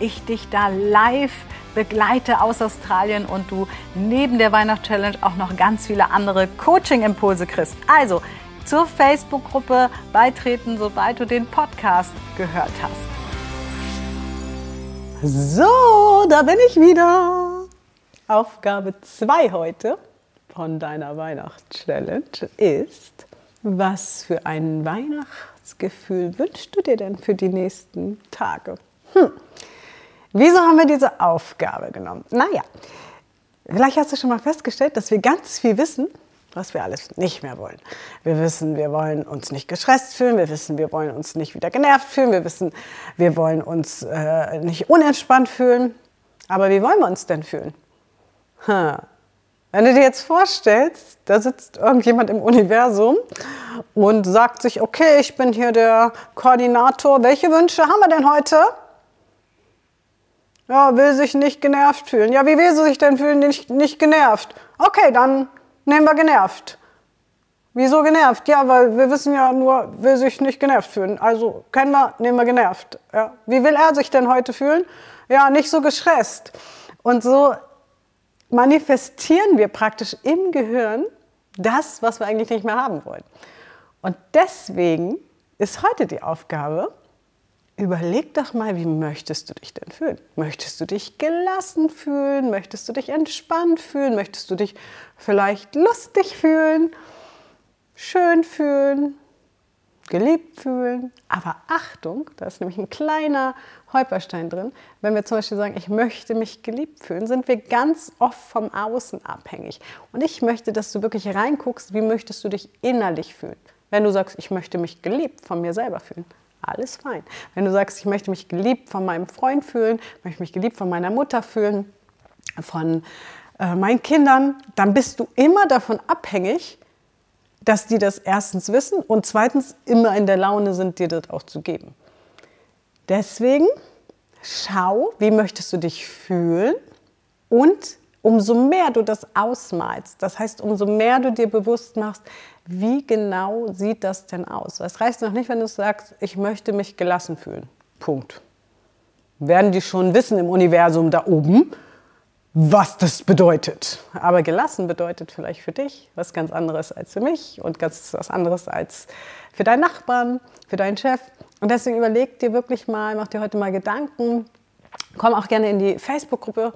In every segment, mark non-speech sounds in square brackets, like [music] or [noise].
ich dich da live begleite aus Australien und du neben der Weihnachtschallenge auch noch ganz viele andere Coaching-Impulse kriegst. Also zur Facebook-Gruppe beitreten, sobald du den Podcast gehört hast. So, da bin ich wieder. Aufgabe 2 heute von deiner Weihnachtschallenge ist, was für ein Weihnachtsgefühl wünschst du dir denn für die nächsten Tage? Hm. Wieso haben wir diese Aufgabe genommen? Naja, vielleicht hast du schon mal festgestellt, dass wir ganz viel wissen, was wir alles nicht mehr wollen. Wir wissen, wir wollen uns nicht gestresst fühlen, wir wissen, wir wollen uns nicht wieder genervt fühlen, wir wissen, wir wollen uns äh, nicht unentspannt fühlen. Aber wie wollen wir uns denn fühlen? Hm. Wenn du dir jetzt vorstellst, da sitzt irgendjemand im Universum und sagt sich, okay, ich bin hier der Koordinator, welche Wünsche haben wir denn heute? Ja, will sich nicht genervt fühlen. Ja, wie will sie sich denn fühlen, nicht, nicht genervt? Okay, dann nehmen wir genervt. Wieso genervt? Ja, weil wir wissen ja nur, will sich nicht genervt fühlen. Also kennen wir, nehmen wir genervt. Ja. Wie will er sich denn heute fühlen? Ja, nicht so gestresst. Und so manifestieren wir praktisch im Gehirn das, was wir eigentlich nicht mehr haben wollen. Und deswegen ist heute die Aufgabe, Überleg doch mal, wie möchtest du dich denn fühlen? Möchtest du dich gelassen fühlen? Möchtest du dich entspannt fühlen? Möchtest du dich vielleicht lustig fühlen? Schön fühlen? Geliebt fühlen? Aber Achtung, da ist nämlich ein kleiner Holperstein drin. Wenn wir zum Beispiel sagen, ich möchte mich geliebt fühlen, sind wir ganz oft vom Außen abhängig. Und ich möchte, dass du wirklich reinguckst, wie möchtest du dich innerlich fühlen? Wenn du sagst, ich möchte mich geliebt von mir selber fühlen, alles fein. Wenn du sagst, ich möchte mich geliebt von meinem Freund fühlen, möchte mich geliebt von meiner Mutter fühlen, von äh, meinen Kindern, dann bist du immer davon abhängig, dass die das erstens wissen und zweitens immer in der Laune sind, dir das auch zu geben. Deswegen schau, wie möchtest du dich fühlen und umso mehr du das ausmalst, das heißt, umso mehr du dir bewusst machst, wie genau sieht das denn aus? Es reicht noch nicht, wenn du sagst, ich möchte mich gelassen fühlen. Punkt. Werden die schon wissen im Universum da oben, was das bedeutet. Aber gelassen bedeutet vielleicht für dich was ganz anderes als für mich und ganz was anderes als für deinen Nachbarn, für deinen Chef. Und deswegen überleg dir wirklich mal, mach dir heute mal Gedanken. Komm auch gerne in die Facebook-Gruppe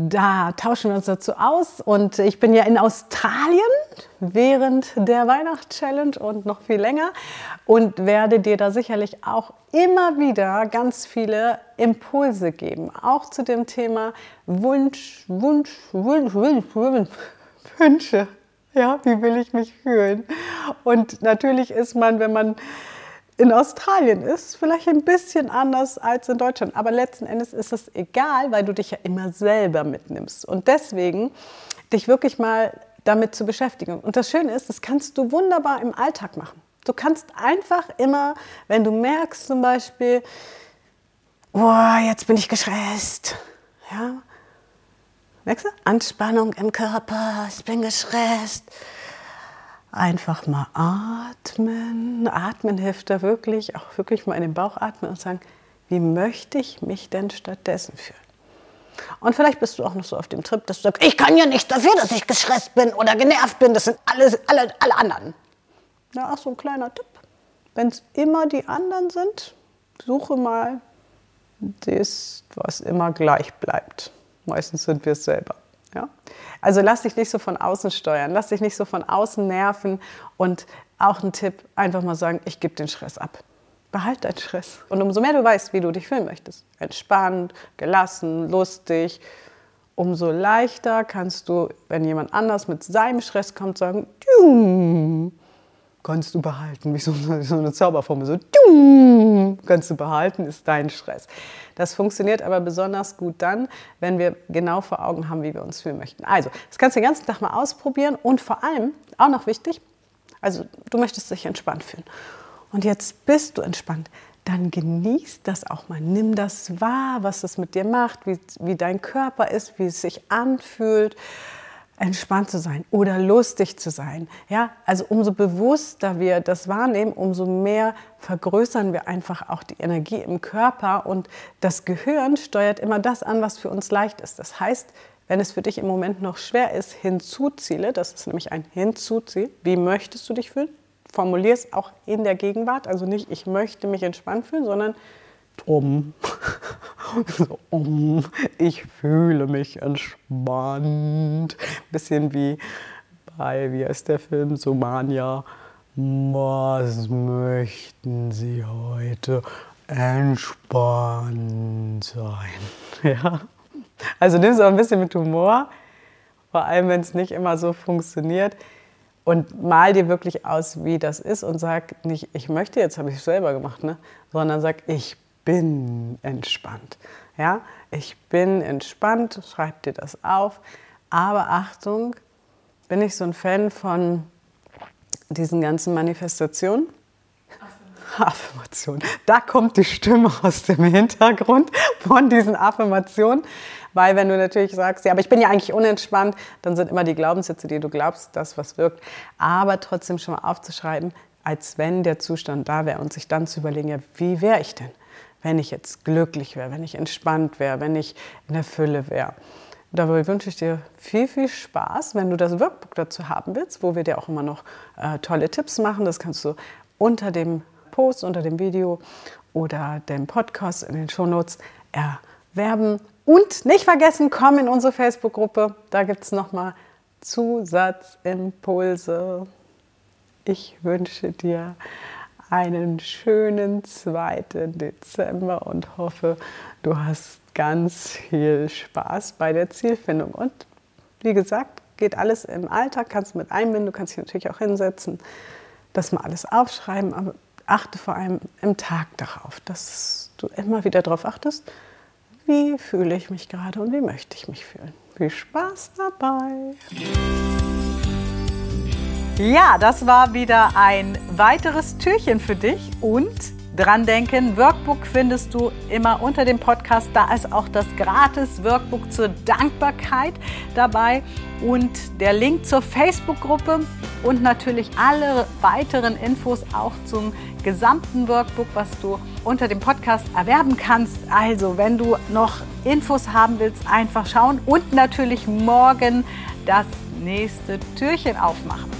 da tauschen wir uns dazu aus. Und ich bin ja in Australien während der Weihnachtschallenge und noch viel länger und werde dir da sicherlich auch immer wieder ganz viele Impulse geben. Auch zu dem Thema Wunsch, Wunsch, Wunsch, Wunsch, Wunsch Wünsche. Ja, wie will ich mich fühlen? Und natürlich ist man, wenn man in Australien ist, vielleicht ein bisschen anders als in Deutschland. Aber letzten Endes ist es egal, weil du dich ja immer selber mitnimmst. Und deswegen dich wirklich mal damit zu beschäftigen. Und das Schöne ist, das kannst du wunderbar im Alltag machen. Du kannst einfach immer, wenn du merkst zum Beispiel, oh, jetzt bin ich gestresst, ja, merkst du? Anspannung im Körper, ich bin gestresst einfach mal atmen. Atmen hilft da wirklich, auch wirklich mal in den Bauch atmen und sagen, wie möchte ich mich denn stattdessen fühlen? Und vielleicht bist du auch noch so auf dem Trip, dass du sagst, ich kann ja nicht dafür, dass ich gestresst bin oder genervt bin. Das sind alle, alle, alle anderen. Ja, auch so ein kleiner Tipp. Wenn es immer die anderen sind, suche mal das, was immer gleich bleibt. Meistens sind wir es selber. Ja? Also lass dich nicht so von außen steuern, lass dich nicht so von außen nerven und auch ein Tipp, einfach mal sagen, ich gebe den Stress ab. Behalt deinen Stress. Und umso mehr du weißt, wie du dich fühlen möchtest, entspannt, gelassen, lustig, umso leichter kannst du, wenn jemand anders mit seinem Stress kommt, sagen, kannst du behalten, wie so, so eine Zauberformel, so kannst du behalten, ist dein Stress. Das funktioniert aber besonders gut dann, wenn wir genau vor Augen haben, wie wir uns fühlen möchten. Also, das kannst du den ganzen Tag mal ausprobieren und vor allem, auch noch wichtig, also du möchtest dich entspannt fühlen. Und jetzt bist du entspannt. Dann genieß das auch mal. Nimm das wahr, was das mit dir macht, wie, wie dein Körper ist, wie es sich anfühlt entspannt zu sein oder lustig zu sein. Ja, also umso bewusster wir das wahrnehmen, umso mehr vergrößern wir einfach auch die Energie im Körper und das Gehirn steuert immer das an, was für uns leicht ist. Das heißt, wenn es für dich im Moment noch schwer ist, hinzuziele, das ist nämlich ein Hinzuziel, wie möchtest du dich fühlen? Formulier es auch in der Gegenwart, also nicht ich möchte mich entspannt fühlen, sondern um. [laughs] Ich fühle mich entspannt. Bisschen wie bei, wie heißt der Film, Somania. Was möchten Sie heute entspannt sein? [laughs] Ja. Also nimm es auch ein bisschen mit Humor, vor allem wenn es nicht immer so funktioniert. Und mal dir wirklich aus, wie das ist und sag nicht, ich möchte, jetzt habe ich selber gemacht, ne? sondern sag, ich bin entspannt. Ja, ich bin entspannt, schreib dir das auf. Aber Achtung, bin ich so ein Fan von diesen ganzen Manifestationen? Affirmation. Da kommt die Stimme aus dem Hintergrund von diesen Affirmationen. Weil wenn du natürlich sagst, ja, aber ich bin ja eigentlich unentspannt, dann sind immer die Glaubenssätze, die du glaubst, das, was wirkt. Aber trotzdem schon mal aufzuschreiben, als wenn der Zustand da wäre und sich dann zu überlegen, ja, wie wäre ich denn? Wenn ich jetzt glücklich wäre, wenn ich entspannt wäre, wenn ich in der Fülle wäre. Dabei wünsche ich dir viel, viel Spaß, wenn du das Workbook dazu haben willst, wo wir dir auch immer noch äh, tolle Tipps machen. Das kannst du unter dem Post, unter dem Video oder dem Podcast in den Shownotes erwerben. Und nicht vergessen, komm in unsere Facebook-Gruppe. Da gibt es nochmal Zusatzimpulse. Ich wünsche dir einen schönen 2. Dezember und hoffe, du hast ganz viel Spaß bei der Zielfindung. Und wie gesagt, geht alles im Alltag, kannst du mit einbinden, du kannst dich natürlich auch hinsetzen, das mal alles aufschreiben, aber achte vor allem im Tag darauf, dass du immer wieder darauf achtest, wie fühle ich mich gerade und wie möchte ich mich fühlen. Viel Spaß dabei! Ja, das war wieder ein weiteres Türchen für dich und dran denken, Workbook findest du immer unter dem Podcast. Da ist auch das gratis Workbook zur Dankbarkeit dabei und der Link zur Facebook-Gruppe und natürlich alle weiteren Infos auch zum gesamten Workbook, was du unter dem Podcast erwerben kannst. Also, wenn du noch Infos haben willst, einfach schauen und natürlich morgen das nächste Türchen aufmachen.